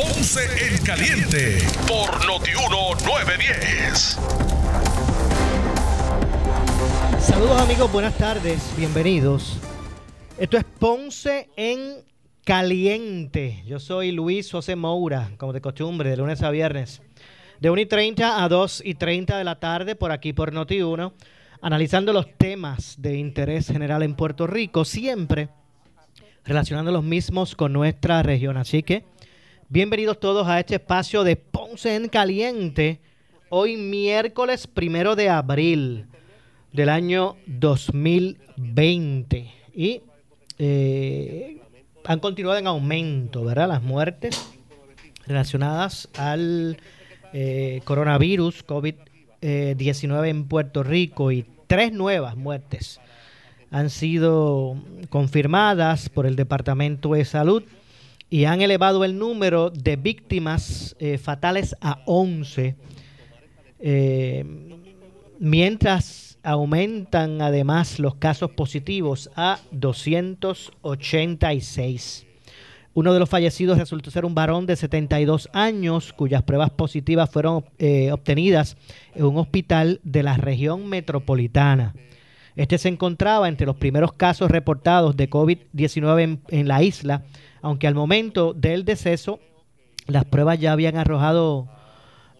Ponce en Caliente por Notiuno 910. Saludos amigos, buenas tardes, bienvenidos. Esto es Ponce en Caliente. Yo soy Luis José Moura, como de costumbre, de lunes a viernes, de 1 y 30 a 2 y 30 de la tarde, por aquí por Noti1, analizando los temas de interés general en Puerto Rico, siempre relacionando los mismos con nuestra región. Así que, bienvenidos todos a este espacio de Ponce en Caliente, hoy miércoles primero de abril del año 2020. Y eh, han continuado en aumento, ¿verdad? Las muertes relacionadas al eh, coronavirus COVID-19 en Puerto Rico y tres nuevas muertes han sido confirmadas por el Departamento de Salud y han elevado el número de víctimas eh, fatales a 11, eh, mientras aumentan además los casos positivos a 286. Uno de los fallecidos resultó ser un varón de 72 años cuyas pruebas positivas fueron eh, obtenidas en un hospital de la región metropolitana. Este se encontraba entre los primeros casos reportados de COVID-19 en, la isla, aunque al momento del deceso las pruebas ya habían arrojado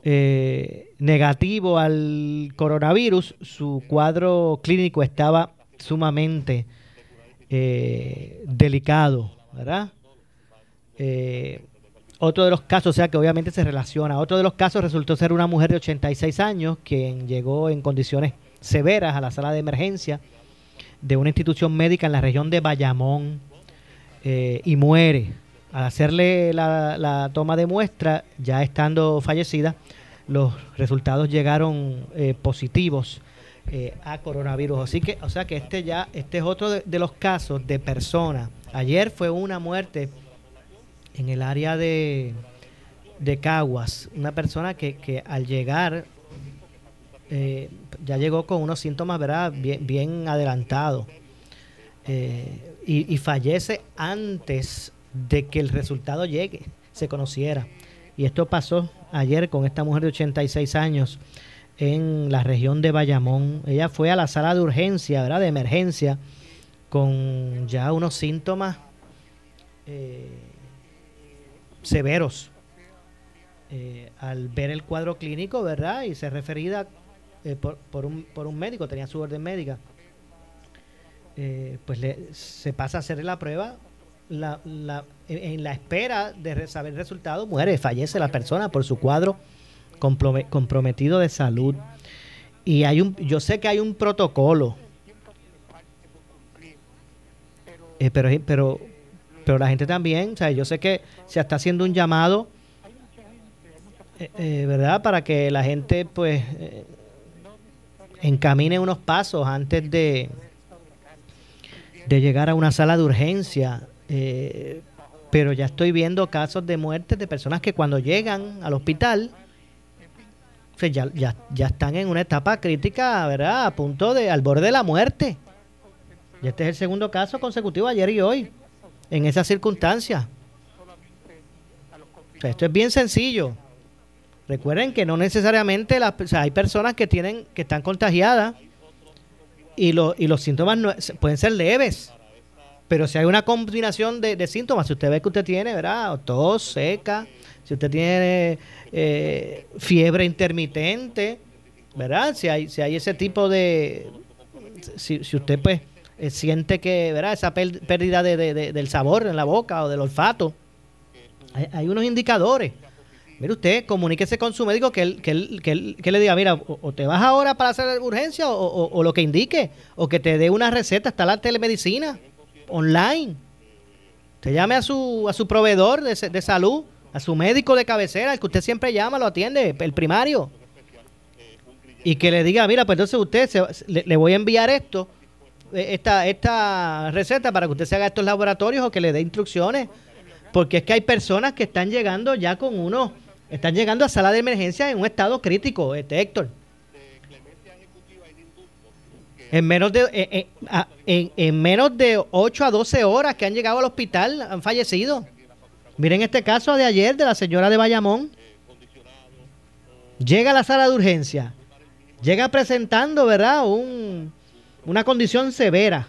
eh, negativo al coronavirus, su cuadro clínico estaba sumamente eh, delicado, ¿verdad? Eh, otro de los casos, o sea que obviamente se relaciona, otro de los casos resultó ser una mujer de 86 años quien llegó en condiciones severas a la sala de emergencia de una institución médica en la región de Bayamón y muere al hacerle la, toma de muestra, ya estando fallecida, los resultados llegaron eh, positivos eh, a coronavirus. Así que, o sea que este ya, este es otro de, los casos de personas. Ayer fue una muerte en el área de, de Caguas, una persona que, que al llegar eh, ya llegó con unos síntomas ¿verdad? bien, bien adelantados y, y fallece antes de que el resultado llegue, se conociera. Y esto pasó ayer con esta mujer de 86 años en la región de Bayamón. Ella fue a la sala de urgencia, ¿verdad? De emergencia, con ya unos síntomas eh, severos. Eh, al ver el cuadro clínico, ¿verdad? Y ser referida eh, por, un, por un médico, tenía su orden médica. pues le, se pasa a hacerle la prueba la, la, en la espera de saber el resultado, muere, fallece la persona por su cuadro comprometido de salud. Y hay un, yo sé que hay un protocolo, eh, pero, pero, pero la gente también, o sea, yo sé que se está haciendo un llamado, eh, eh, ¿verdad? Para que la gente, pues, encamine unos pasos antes de, de llegar a una sala de urgencia eh, pero ya estoy viendo casos de muerte de personas que cuando llegan al hospital ya, ya, ya están en una etapa crítica, ¿verdad? A punto de, al borde de la muerte. Y este es el segundo caso consecutivo ayer y hoy, en esa circunstancia. esto es bien sencillo. Recuerden que no necesariamente las, hay personas que tienen que están contagiadas y, y los síntomas pueden ser leves. Pero si hay una combinación de, síntomas, si usted ve que usted tiene, ¿verdad? Tos seca, si usted tiene eh, fiebre intermitente, ¿verdad? Si hay, si hay ese tipo de... Si, si usted pues eh, siente que, ¿verdad? Esa pérdida de, del sabor en la boca o del olfato, hay, unos indicadores. Mire usted, comuníquese con su médico que él, que él, que le diga, mira, o, te vas ahora para hacer urgencia o, o, lo que indique, o que te dé una receta, está la telemedicina online. Usted llame a su, a su proveedor de, de salud a su médico de cabecera, el que usted siempre llama, lo atiende, el primario. Y que le diga, mira, pues entonces usted le, voy a enviar esto, eh, esta, esta receta para que usted se haga estos laboratorios o que le dé instrucciones. Porque es que hay personas que están llegando ya con uno, están llegando a sala de emergencia en un estado crítico, este Héctor. En menos de eh, eh, en, en, menos de 8 a 12 horas que han llegado al hospital han fallecido. Miren este caso de ayer de la señora de Bayamón. Llega a la sala de urgencia. Llega presentando, ¿verdad? Un, una condición severa.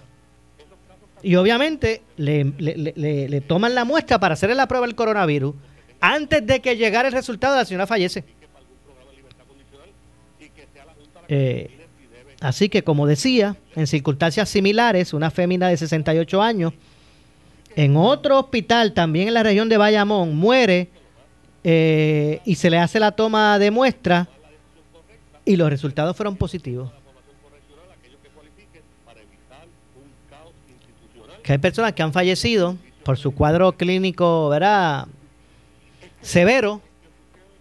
Y obviamente le, le, toman la muestra para hacerle la prueba del coronavirus. Antes de que llegara el resultado, la señora fallece. Eh, así que, como decía, en circunstancias similares, una fémina de 68 años en otro hospital, también en la región de Bayamón, muere eh, y se le hace la toma de muestra y los resultados fueron positivos. Que hay personas que han fallecido por su cuadro clínico, ¿verdad? Severo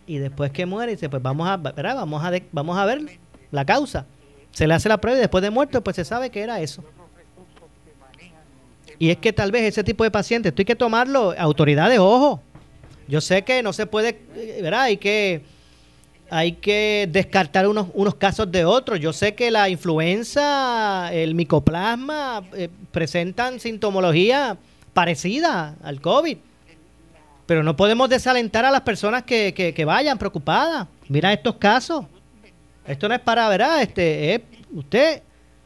y después que muere dice, pues vamos a, ¿verdad? Vamos a, vamos a ver la causa. Se le hace la prueba y después de muerto, pues se sabe que era eso. Y es que tal vez ese tipo de pacientes, esto hay que tomarlo, autoridades, ojo. Yo sé que no se puede, ¿verdad? Hay que, hay que descartar unos, unos casos de otros. Yo sé que la influenza, el micoplasma, eh, presentan sintomología parecida al COVID. Pero no podemos desalentar a las personas que, que, vayan preocupadas. Mira estos casos. Esto no es para, ¿verdad? Este, usted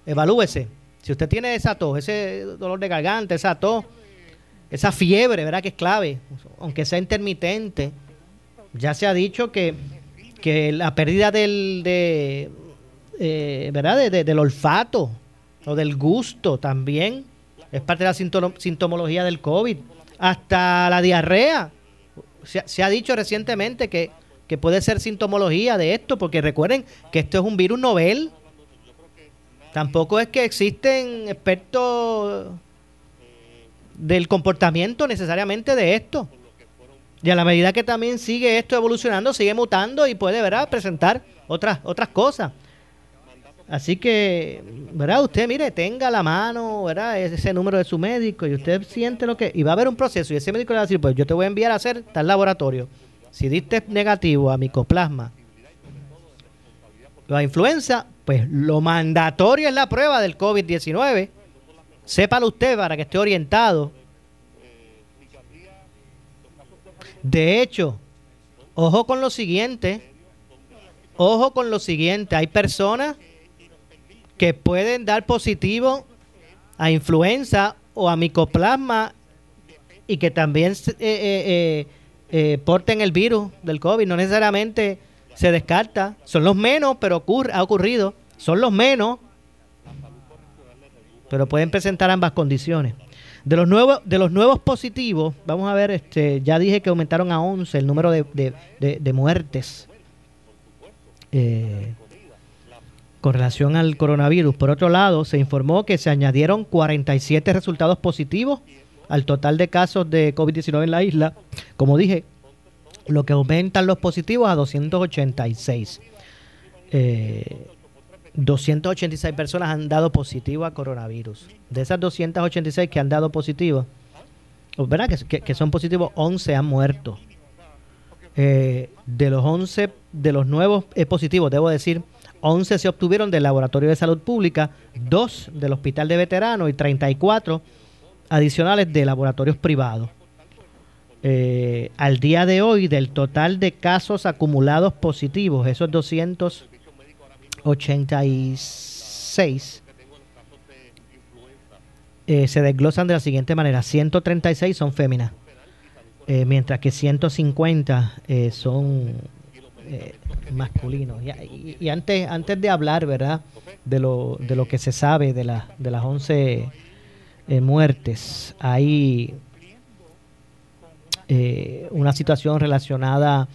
evalúese. Si usted tiene esa tos, ese dolor de garganta, esa tos, esa fiebre, ¿verdad? Que es clave, aunque sea intermitente. Ya se ha dicho que, la pérdida del, de, eh, ¿verdad? del olfato o del gusto también es parte de la sintomología del COVID. Hasta la diarrea. Se, ha dicho recientemente que, que puede ser sintomología de esto, porque recuerden que esto es un virus novel Tampoco es que existen expertos del comportamiento necesariamente de esto. Y a la medida que también sigue esto evolucionando, sigue mutando y puede, ¿verdad?, presentar otras, otras cosas. Así que, ¿verdad? Usted, mire, tenga la mano, ¿verdad? Ese número de su médico y usted siente lo que... Y va a haber un proceso y ese médico le va a decir, pues yo te voy a enviar a hacer tal laboratorio. Si diste negativo a micoplasma la influenza, pues lo mandatorio es la prueba del COVID-19. Sépalo usted para que esté orientado. De hecho, ojo con lo siguiente. Ojo con lo siguiente. Hay personas que pueden dar positivo a influenza o a micoplasma y que también eh, eh, eh, porten el virus del COVID. No necesariamente se descarta. Son los menos, pero ocurre, ha ocurrido. Son los menos, pero pueden presentar ambas condiciones. De los nuevos, de los nuevos positivos, vamos a ver, este, ya dije que aumentaron a 11 el número de, de, muertes eh, con relación al coronavirus. Por otro lado, se informó que se añadieron 47 resultados positivos al total de casos de COVID-19 en la isla. Como dije, lo que aumentan los positivos a 286. 286 eh, personas han dado positivo a coronavirus. De esas 286 que han dado positivo, ¿verdad? Que, son positivos, 11 han muerto. Eh, de los 11, de los nuevos eh, positivos, debo decir, 11 se obtuvieron del Laboratorio de Salud Pública, 2 del Hospital de Veteranos y 34 adicionales de laboratorios privados. Eh, al día de hoy, del total de casos acumulados positivos, esos 286, eh, se desglosan de la siguiente manera. 136 son féminas, eh, mientras que 150 son masculinos. Y, antes, antes de hablar, ¿verdad? De lo, de lo que se sabe de, la, de las 11 muertes, hay eh, una situación relacionada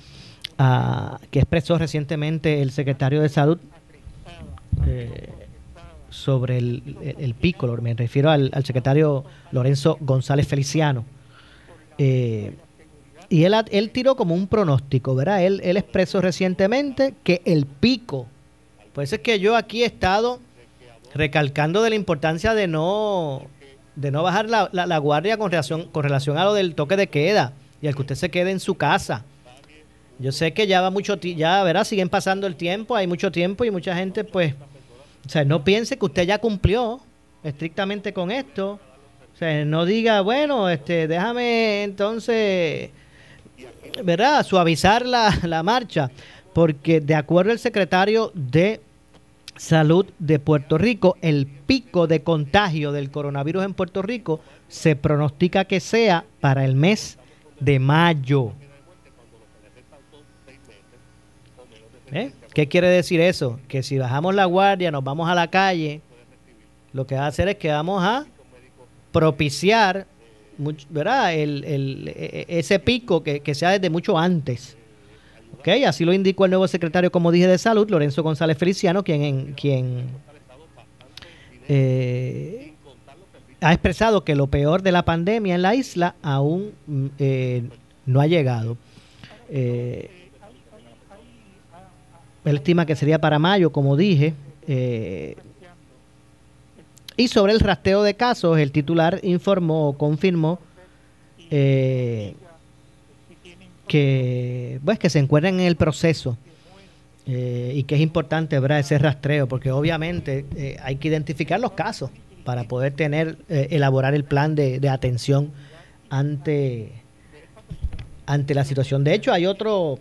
a que expresó recientemente el secretario de Salud eh, sobre el, el, me refiero al, secretario Lorenzo González Feliciano. Eh, y él, él tiró como un pronóstico, ¿verdad? Él, él expresó recientemente que el pico, pues es que yo aquí he estado recalcando de la importancia de no, de no bajar la, la, guardia con relación, con relación a lo del toque de queda y al que usted se quede en su casa. Yo sé que ya va mucho, ya verá, siguen pasando el tiempo, hay mucho tiempo y mucha gente pues, o sea, no piense que usted ya cumplió estrictamente con esto. O sea, no diga, bueno, este, déjame entonces, ¿verdad? Suavizar la, la marcha, porque de acuerdo al secretario de Salud de Puerto Rico, el pico de contagio del coronavirus en Puerto Rico se pronostica que sea para el mes de mayo. ¿Eh? ¿Qué quiere decir eso? Que si bajamos la guardia, nos vamos a la calle, lo que va a hacer es que vamos a propiciar ¿verdad? El, el, e, e, ese pico que, que sea desde mucho antes. Okay, así lo indicó el nuevo secretario, como dije, de Salud, Lorenzo González Feliciano, quien, quien eh, ha expresado que lo peor de la pandemia en la isla aún mm, eh, no ha llegado. Eh, él estima que sería para mayo, como dije. Y sobre el rasteo de casos, el titular informó o confirmó que, pues, que se encuentran en el proceso eh, y que es importante ¿verdad? ese rastreo, porque obviamente eh, hay que identificar los casos para poder tener, eh, elaborar el plan de, atención ante, ante la situación. De hecho, hay otro,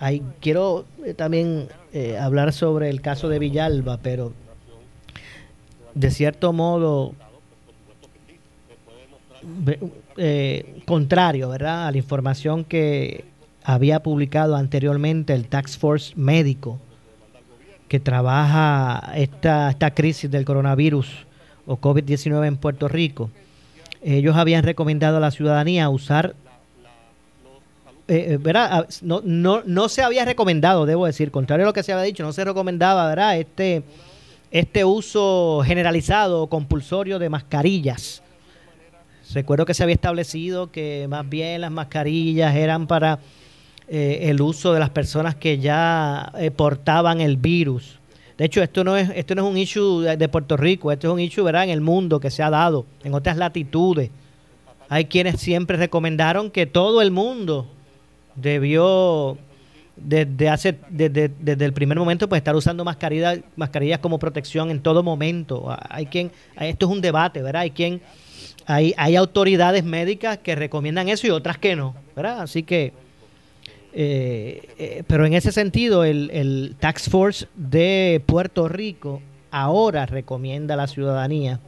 hay, quiero también hablar sobre el caso de Villalba, pero de cierto modo eh, contrario, ¿verdad? A la información que había publicado anteriormente el Tax Force médico que trabaja esta, esta crisis del coronavirus o COVID-19 en Puerto Rico. Ellos habían recomendado a la ciudadanía usar, eh, eh, ¿verdad? Ah, no, no, no se había recomendado, debo decir, contrario a lo que se había dicho, no se recomendaba, ¿verdad? Este, este uso generalizado o compulsorio de mascarillas Recuerdo que se había establecido que más bien las mascarillas eran para eh, el uso de las personas que ya eh, portaban el virus. De hecho, esto no es esto no es un issue de, Puerto Rico, esto es un issue ¿verdad? en el mundo que se ha dado, en otras latitudes. Hay quienes siempre recomendaron que todo el mundo debió desde hace desde, desde el primer momento pues estar usando mascarillas mascarillas como protección en todo momento. Hay quien esto es un debate, ¿verdad? Hay quien hay, hay autoridades médicas que recomiendan eso y otras que no, ¿verdad? Así que, eh, eh, pero en ese sentido, el, el Tax Force de Puerto Rico ahora recomienda a la ciudadanía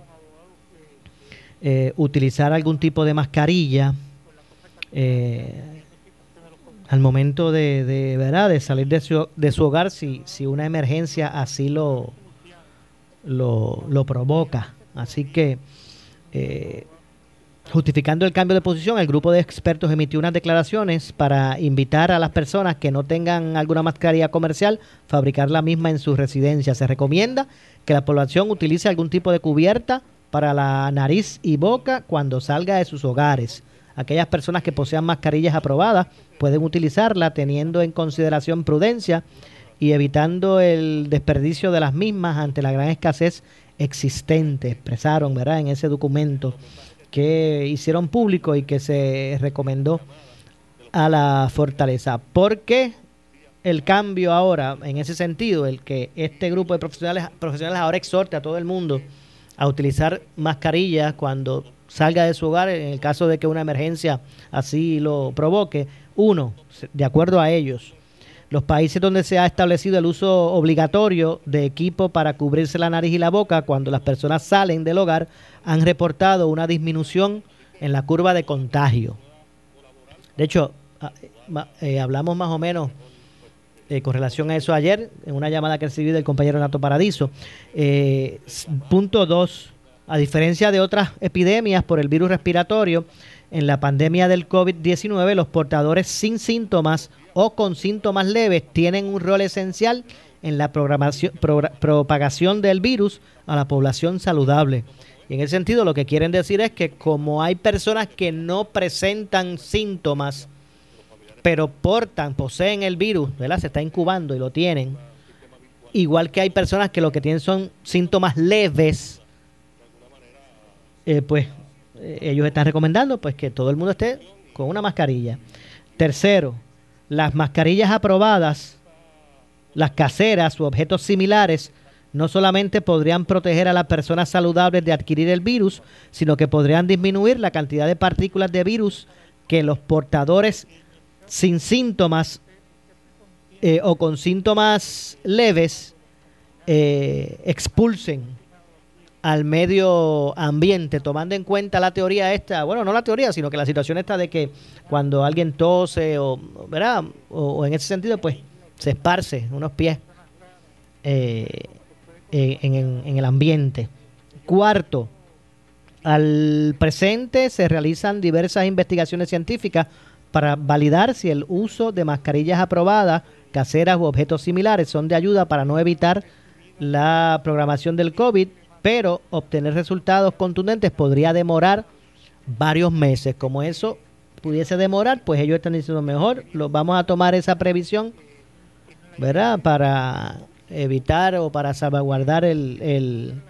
eh, utilizar algún tipo de mascarilla al momento de, de, ¿verdad? de salir de su, de su hogar si, si una emergencia así lo, lo, lo provoca. Así que eh, justificando el cambio de posición, el grupo de expertos emitió unas declaraciones para invitar a las personas que no tengan alguna mascarilla comercial fabricar la misma en su residencia. Se recomienda que la población utilice algún tipo de cubierta para la nariz y boca cuando salga de sus hogares. Aquellas personas que posean mascarillas aprobadas pueden utilizarla teniendo en consideración prudencia y evitando el desperdicio de las mismas ante la gran escasez existente, expresaron, ¿verdad?, en ese documento que hicieron público y que se recomendó a la fortaleza. ¿Por qué el cambio ahora, en ese sentido, el que este grupo de profesionales, profesionales ahora exhorte a todo el mundo a utilizar mascarillas cuando salga de su hogar, en el caso de que una emergencia así lo provoque? Uno, de acuerdo a ellos, los países donde se ha establecido el uso obligatorio de equipo para cubrirse la nariz y la boca cuando las personas salen del hogar han reportado una disminución en la curva de contagio. De hecho, ah, eh, hablamos más o menos eh, con relación a eso ayer en una llamada que recibí del compañero Nato Paradiso. Eh, punto dos, a diferencia de otras epidemias por el virus respiratorio, en la pandemia del COVID-19 los portadores sin síntomas o con síntomas leves tienen un rol esencial en la propagación del virus a la población saludable. Y en ese sentido lo que quieren decir es que como hay personas que no presentan síntomas pero portan, poseen el virus. Se está incubando y lo tienen. Igual que hay personas que lo que tienen son síntomas leves, eh, pues eh, ellos están recomendando pues que todo el mundo esté con una mascarilla. Tercero, las mascarillas aprobadas, las caseras u objetos similares, no solamente podrían proteger a las personas saludables de adquirir el virus, sino que podrían disminuir la cantidad de partículas de virus que los portadores sin síntomas eh, o con síntomas leves expulsen al medio ambiente, tomando en cuenta la teoría esta, bueno, no la teoría, sino que la situación esta de que cuando alguien tose o, ¿verdad? O, en ese sentido, pues se esparce unos pies eh, en el ambiente. Cuarto, al presente se realizan diversas investigaciones científicas para validar si el uso de mascarillas aprobadas, caseras u objetos similares son de ayuda para no evitar la programación del COVID, pero obtener resultados contundentes podría demorar varios meses. Como eso pudiese demorar, pues ellos están diciendo mejor, lo, vamos a tomar esa previsión, ¿verdad? Para evitar o para salvaguardar el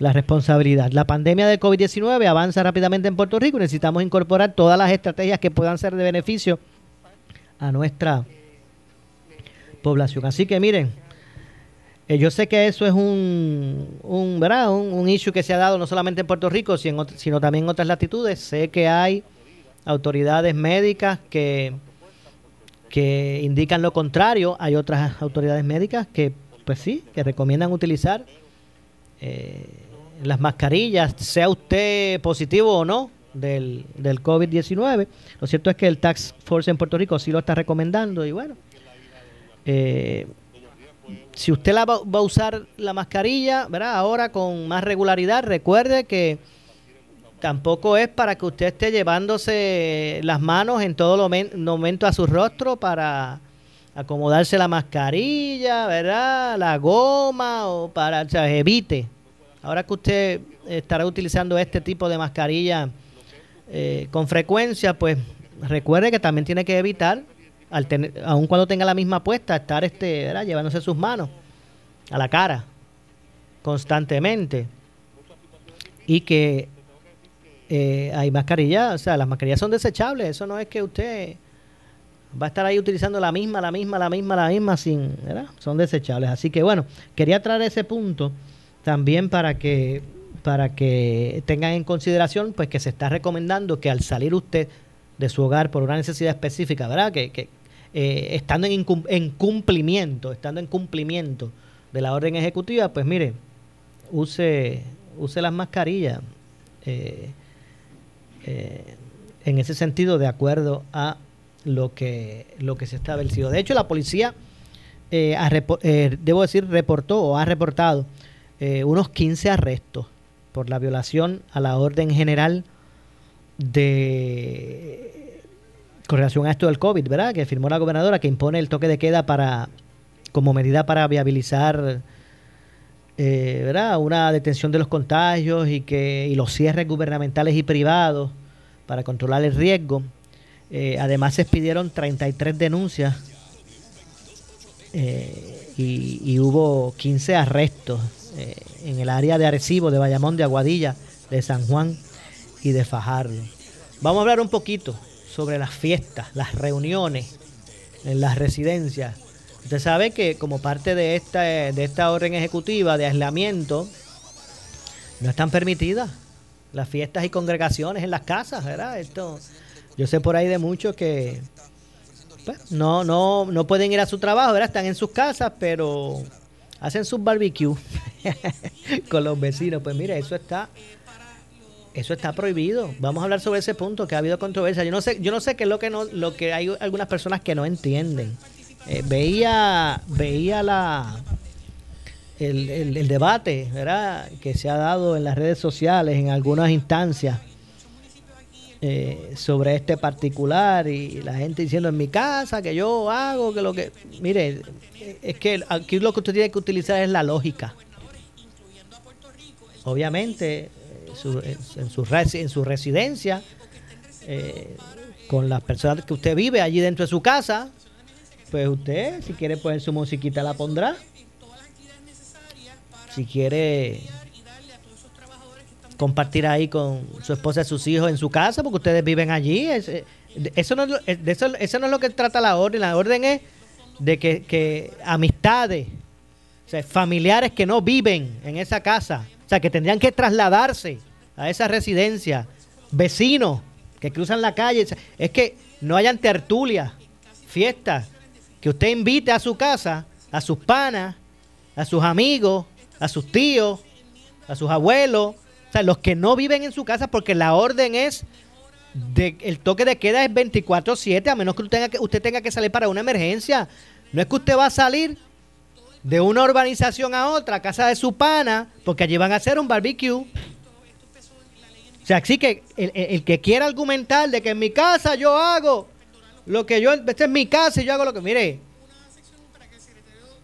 la responsabilidad. La pandemia del COVID-19 avanza rápidamente en Puerto Rico y necesitamos incorporar todas las estrategias que puedan ser de beneficio a nuestra población. Así que miren, eh, yo sé que eso es un, un, ¿verdad? Un, issue que se ha dado no solamente en Puerto Rico, sino, sino también en otras latitudes. Sé que hay autoridades médicas que, que indican lo contrario. Hay otras autoridades médicas que, pues sí, que recomiendan utilizar eh, las mascarillas, sea usted positivo o no del, del COVID-19. Lo cierto es que el Tax Force en Puerto Rico sí lo está recomendando y bueno, eh, si usted la va, a usar la mascarilla, ¿verdad? Ahora con más regularidad, recuerde que tampoco es para que usted esté llevándose las manos en todo momento a su rostro para acomodarse la mascarilla, ¿verdad? La goma o para, evite Ahora que usted estará utilizando este tipo de mascarilla eh, con frecuencia, pues recuerde que también tiene que evitar, al tener, aun cuando tenga la misma puesta, estar este, llevándose sus manos a la cara constantemente. Y que eh, hay mascarillas, o sea, las mascarillas son desechables, eso no es que usted va a estar ahí utilizando la misma, la misma, la misma, la misma, sin. Son desechables. Así que bueno, quería traer ese punto también para que para que tengan en consideración pues que se está recomendando que al salir usted de su hogar por una necesidad específica, ¿verdad? Que, que eh, estando en, en, cumplimiento, estando en cumplimiento de la orden ejecutiva, pues mire, use, use las mascarillas eh, eh, en ese sentido de acuerdo a lo que, lo que se ha establecido. De hecho, la policía, debo decir, reportó o ha reportado unos 15 arrestos por la violación a la orden general de con relación a esto del COVID, ¿verdad? Que firmó la gobernadora que impone el toque de queda para como medida para viabilizar eh, ¿verdad? una detención de los contagios y que y los cierres gubernamentales y privados para controlar el riesgo. Eh, además se expidieron 33 denuncias y, y, hubo 15 arrestos eh, en el área de Arecibo, de Bayamón, de Aguadilla, de San Juan y de Fajardo. Vamos a hablar un poquito sobre las fiestas, las reuniones en las residencias. Usted sabe que como parte de esta, de esta orden ejecutiva de aislamiento, no están permitidas las fiestas y congregaciones en las casas, ¿verdad? Esto, yo sé por ahí de muchos que pues, no, no, no pueden ir a su trabajo, ¿verdad? Están en sus casas, pero hacen sus barbecues con los vecinos. Pues mire, eso está eso está prohibido. Vamos a hablar sobre ese punto que ha habido controversia. Yo no sé, yo no sé qué es lo que no, lo que hay algunas personas que no entienden. Eh, veía, veía la el, el, debate, ¿verdad? que se ha dado en las redes sociales, en algunas instancias, eh, sobre este particular y la gente diciendo en mi casa que yo hago, que lo que... Mire, es que aquí lo que usted tiene que utilizar es la lógica. Obviamente, en, su, en, su, residencia, eh, con las personas que usted vive allí dentro de su casa, pues usted, si quiere poner su musiquita, la pondrá. Si quiere compartir ahí con su esposa y sus hijos en su casa, porque ustedes viven allí. Eh, eso no, eso, eso no es lo que trata la orden. La orden es de que, amistades, familiares que no viven en esa casa, o sea, que tendrían que trasladarse a esa residencia, vecinos que cruzan la calle, es que no hayan tertulias, fiestas, que usted invite a su casa, a sus panas, a sus amigos, a sus tíos, a sus abuelos, o sea, los que no viven en su casa, porque la orden es de, el toque de queda es 24/7, a menos que usted, tenga que usted tenga que salir para una emergencia. No es que usted va a salir de una urbanización a otra, a casa de su pana, porque allí van a hacer un barbecue. O sea, así que el, que quiera argumentar de que en mi casa yo hago lo que yo, esta es mi casa y yo hago lo que, mire,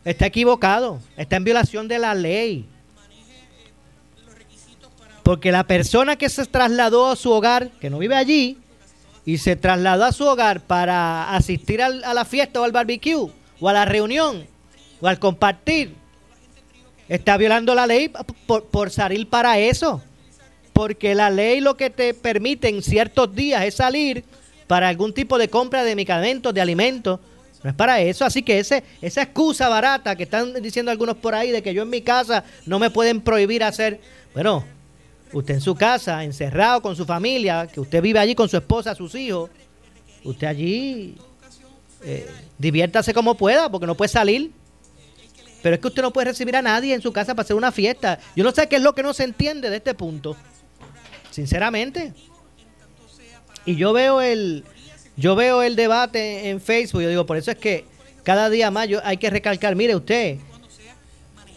está equivocado, está en violación de la ley. Porque la persona que se trasladó a su hogar, que no vive allí, y se trasladó a su hogar para asistir a la fiesta o al barbecue, o a la reunión, o al compartir, está violando la ley por, por salir para eso. Porque la ley lo que te permite en ciertos días es salir para algún tipo de compra de medicamentos, de alimentos. No es para eso. Así que ese, esa excusa barata que están diciendo algunos por ahí de que yo en mi casa no me pueden prohibir hacer. Bueno, usted en su casa, encerrado con su familia, que usted vive allí con su esposa, sus hijos, usted allí eh, diviértase como pueda, porque no puede salir. Pero es que usted no puede recibir a nadie en su casa para hacer una fiesta. Yo no sé qué es lo que no se entiende de este punto. Sinceramente. Y yo veo el, yo veo el debate en Facebook. Yo digo, por eso es que cada día más yo, hay que recalcar, mire usted,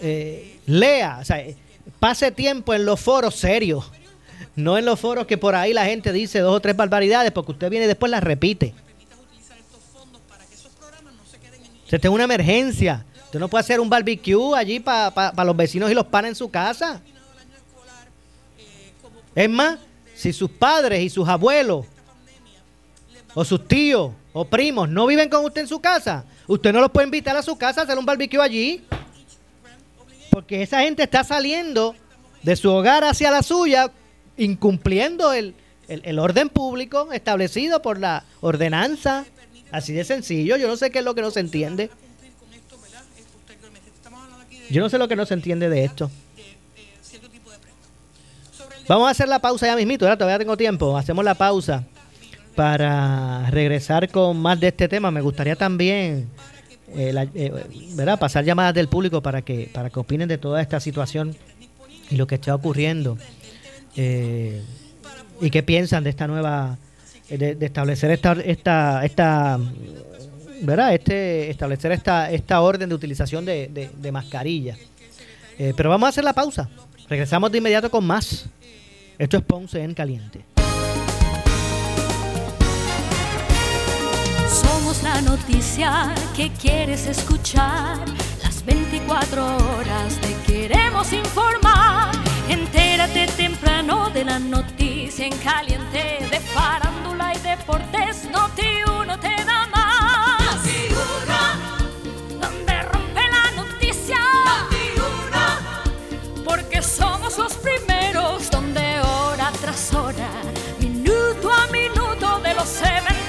eh, lea, o sea, pase tiempo en los foros serios, no en los foros que por ahí la gente dice dos o tres barbaridades, porque usted viene y después las repite. Usted tiene una emergencia. Usted no puede hacer un barbecue allí para los vecinos y los panes en su casa. Es más, si sus padres y sus abuelos, o sus tíos, o primos no viven con usted en su casa, usted no los puede invitar a su casa a hacer un barbecue allí. Porque esa gente está saliendo de su hogar hacia la suya, incumpliendo el, orden público establecido por la ordenanza. Así de sencillo. Yo no sé qué es lo que no se entiende. Yo no sé lo que no se entiende de esto. Vamos a hacer la pausa ya mismito, todavía tengo tiempo. Hacemos la pausa para regresar con más de este tema. Me gustaría también eh, eh, ¿verdad? pasar llamadas del público para que, para que opinen de toda esta situación y lo que está ocurriendo. Eh, y qué piensan de esta nueva, de, establecer esta, esta, esta, ¿verdad? Este, establecer esta, esta orden de utilización de, de, mascarilla. pero vamos a hacer la pausa. Regresamos de inmediato con más. Esto es Ponce en Caliente. la noticia que quieres escuchar. Las 24 horas te queremos informar. Entérate temprano de la noticia en caliente de farándula y deportes. Noti uno te da más. Donde rompe la noticia. Noti uno. Porque somos los primeros donde los eventos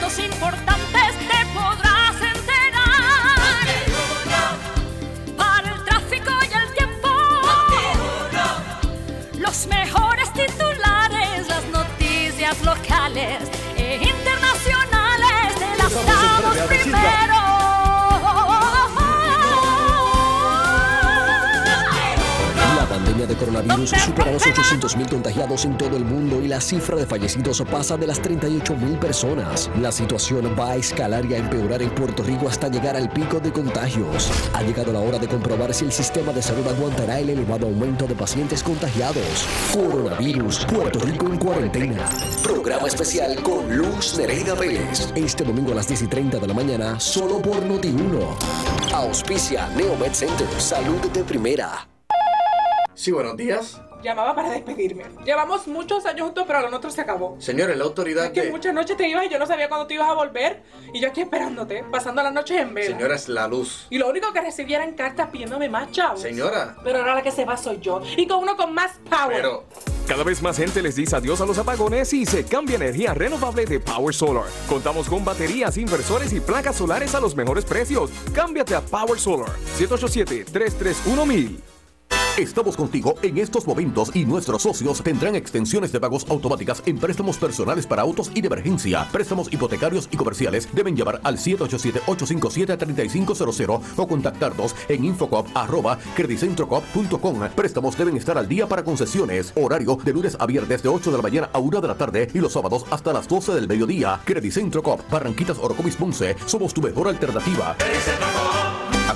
coronavirus supera los 800.000 contagiados en todo el mundo y la cifra de fallecidos pasa de las 38.000 personas. La situación va a escalar y a empeorar en Puerto Rico hasta llegar al pico de contagios. Ha llegado la hora de comprobar si el sistema de salud aguantará el elevado aumento de pacientes contagiados. Coronavirus, Puerto Rico en cuarentena. Programa especial con Luz Nereida Vélez. Este domingo a las 10 y 30 de la mañana, solo por Noti1. Auspicia Neomed Center, salud de primera. Sí, buenos días. llamaba para despedirme. Llevamos muchos años juntos, pero lo nuestro se acabó. Señores, la autoridad Es que de... muchas noches te ibas y yo no sabía cuándo te ibas a volver. Y yo aquí esperándote, pasando las noches en vela. Señora, es la luz. Y lo único que recibía eran cartas pidiéndome más chavos. Señora. Pero ahora la que se va soy yo. Y con uno con más power. Pero... Cada vez más gente les dice adiós a los apagones y se cambia energía renovable de Power Solar. Contamos con baterías, inversores y placas solares a los mejores precios. Cámbiate a Power Solar. 787-331-1000. Estamos contigo en estos momentos y nuestros socios tendrán extensiones de pagos automáticas en préstamos personales para autos y de emergencia. Préstamos hipotecarios y comerciales deben llamar al 787-857-3500 o contactarnos en infocop.credicentrocop.com. Préstamos deben estar al día para concesiones. Horario de lunes a viernes de 8 de la mañana a 1 de la tarde y los sábados hasta las 12 del mediodía. Credicentro Cop, Barranquitas Orocovis Ponce. Somos tu mejor alternativa.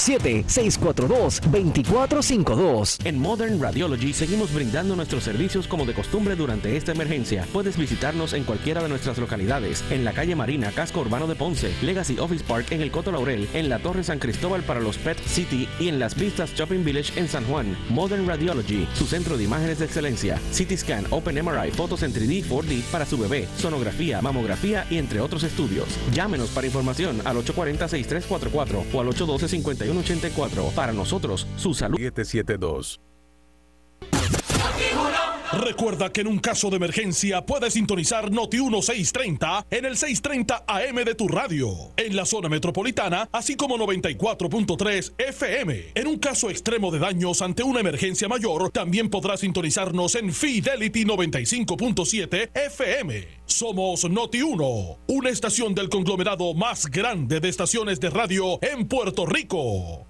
787-642-2452. En Modern Radiology seguimos brindando nuestros servicios como de costumbre durante esta emergencia. Puedes visitarnos en cualquiera de nuestras localidades, en la calle Marina, Casco Urbano de Ponce, Legacy Office Park en el Coto Laurel, en la Torre San Cristóbal para los Pet City y en las Vistas Shopping Village en San Juan. Modern Radiology, su centro de imágenes de excelencia. CT Scan, Open MRI, fotos en 3D, 4D para su bebé, sonografía, mamografía y entre otros estudios. Llámenos para información al 840-6344 o al 812-5184. Para nosotros, su salud. 772. Recuerda que en un caso de emergencia puedes sintonizar Noti 1630 en el 630 AM de tu radio, en la zona metropolitana, así como 94.3 FM. En un caso extremo de daños ante una emergencia mayor, también podrás sintonizarnos en Fidelity 95.7 FM. Somos Noti 1, una estación del conglomerado más grande de estaciones de radio en Puerto Rico.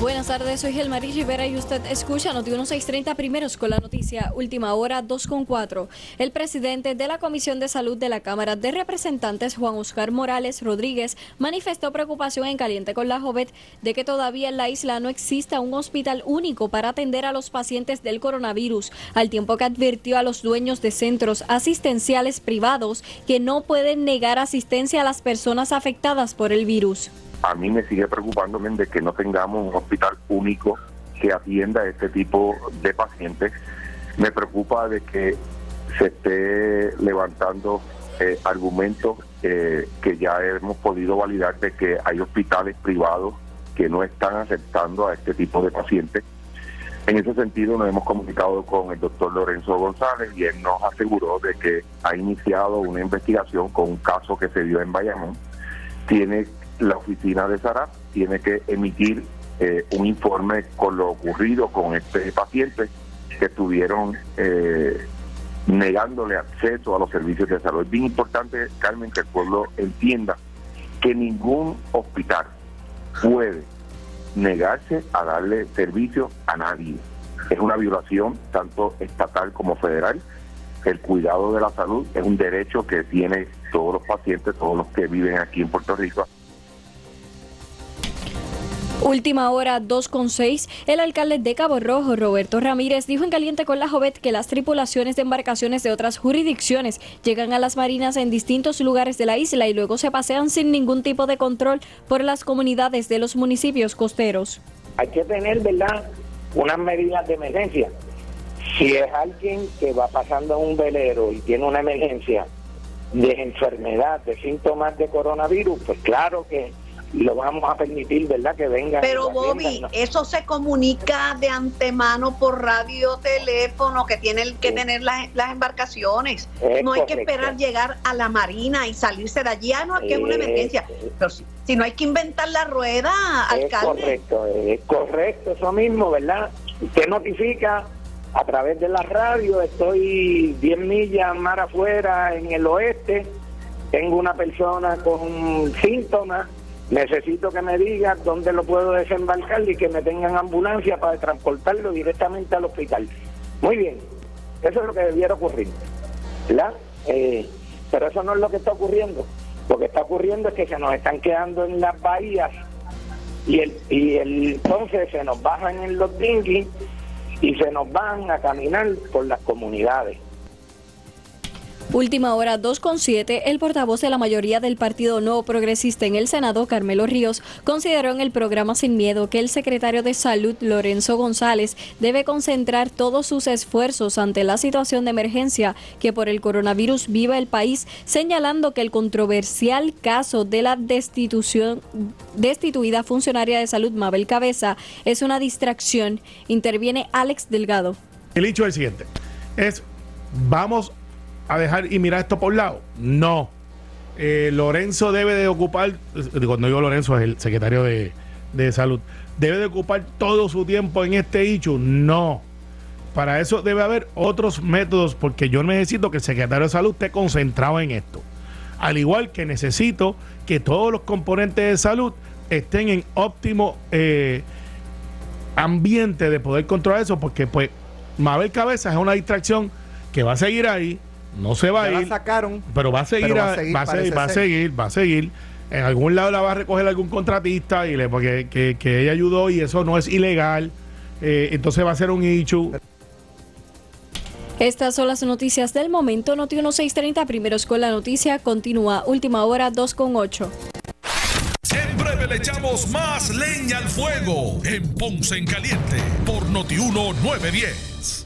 Buenas tardes, soy Gelmarí Rivera y usted escucha Noti 1630 primeros con la noticia Última Hora 2 con 4. El presidente de la Comisión de Salud de la Cámara de Representantes, Juan Oscar Morales Rodríguez, manifestó preocupación en Caliente con la Jovet de que todavía en la isla no exista un hospital único para atender a los pacientes del coronavirus, al tiempo que advirtió a los dueños de centros asistenciales privados que no pueden negar asistencia a las personas afectadas por el virus. A mí me sigue preocupándome de que no tengamos un hospital único que atienda a este tipo de pacientes. Me preocupa de que se esté levantando eh, argumentos eh, que ya hemos podido validar de que hay hospitales privados que no están aceptando a este tipo de pacientes. En ese sentido nos hemos comunicado con el doctor Lorenzo González y él nos aseguró de que ha iniciado una investigación con un caso que se dio en Bayamón. Tiene la oficina de Sara tiene que emitir eh, un informe con lo ocurrido con este paciente que estuvieron eh, negándole acceso a los servicios de salud. Es bien importante, Carmen, que el pueblo entienda que ningún hospital puede negarse a darle servicio a nadie. Es una violación tanto estatal como federal. El cuidado de la salud es un derecho que tienen todos los pacientes, todos los que viven aquí en Puerto Rico. Última hora 2.6. El alcalde de Cabo Rojo, Roberto Ramírez, dijo en Caliente con la Jovet que las tripulaciones de embarcaciones de otras jurisdicciones llegan a las marinas en distintos lugares de la isla y luego se pasean sin ningún tipo de control por las comunidades de los municipios costeros. Hay que tener, ¿verdad?, unas medidas de emergencia. Si es alguien que va pasando un velero y tiene una emergencia de enfermedad, de síntomas de coronavirus, pues claro que lo vamos a permitir, ¿verdad? Que venga. Pero Bobby, eso se comunica de antemano por radio, teléfono, que tienen que tener las, las embarcaciones. no hay que esperar llegar a la marina y salirse de allí. Ah, no, aquí es una emergencia. Pero si, no hay que inventar la rueda, alcalde. Es correcto, es correcto, eso mismo, ¿verdad? Usted notifica a través de la radio, estoy 10 millas más afuera en el oeste, tengo una persona con síntomas Necesito que me diga dónde lo puedo desembarcar y que me tengan ambulancia para transportarlo directamente al hospital. Muy bien, eso es lo que debiera ocurrir. ¿verdad? Eh, pero eso no es lo que está ocurriendo. Lo que está ocurriendo es que se nos están quedando en las bahías y el, y el entonces se nos bajan en los dinghies y se nos van a caminar por las comunidades. Última hora 2.7, el portavoz de la mayoría del Partido Nuevo Progresista en el Senado, Carmelo Ríos, consideró en el programa Sin Miedo que el secretario de Salud, Lorenzo González, debe concentrar todos sus esfuerzos ante la situación de emergencia que por el coronavirus vive el país, señalando que el controversial caso de la destitución, destituida funcionaria de salud, Mabel Cabeza, es una distracción. Interviene Alex Delgado. El hecho es el siguiente, es vamos a dejar y mirar esto por un lado? No. Eh, Lorenzo debe de ocupar, cuando digo Lorenzo es el secretario de, salud, debe de ocupar todo su tiempo en este hecho. No. Para eso debe haber otros métodos porque yo necesito que el secretario de salud esté concentrado en esto. Al igual que necesito que todos los componentes de salud estén en óptimo eh, ambiente de poder controlar eso porque pues Mabel Cabeza es una distracción que va a seguir ahí no se va a ir. sacaron. Pero va a seguir, va a seguir, va a seguir, va a seguir, En algún lado la va a recoger algún contratista y le, porque que, ella ayudó y eso no es ilegal. Eh, entonces va a ser un issue. Estas son las noticias del momento. Noti 1630, primeros con la noticia, continúa. Última hora 2 con 8. En breve le echamos más leña al fuego en Ponce en Caliente por Noti 910.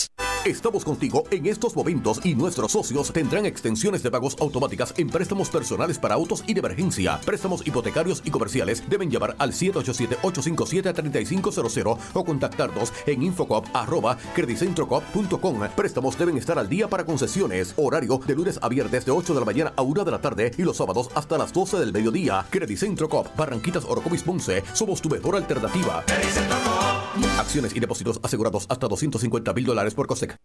642 2452. Estamos contigo en estos momentos y nuestros socios tendrán extensiones de pagos automáticas en préstamos personales para autos y de emergencia. Préstamos hipotecarios y comerciales deben llamar al 787-857-3500 o contactarnos en infocop.credicentrocop.com. Préstamos deben estar al día para concesiones. Horario de lunes a viernes de 8 de la mañana a 1 de la tarde y los sábados hasta las 12 del mediodía. Credicentro Cop, Barranquitas Orocovis Ponce. Somos tu mejor alternativa. Acciones y depósitos asegurados hasta 250 mil dólares por COSEC.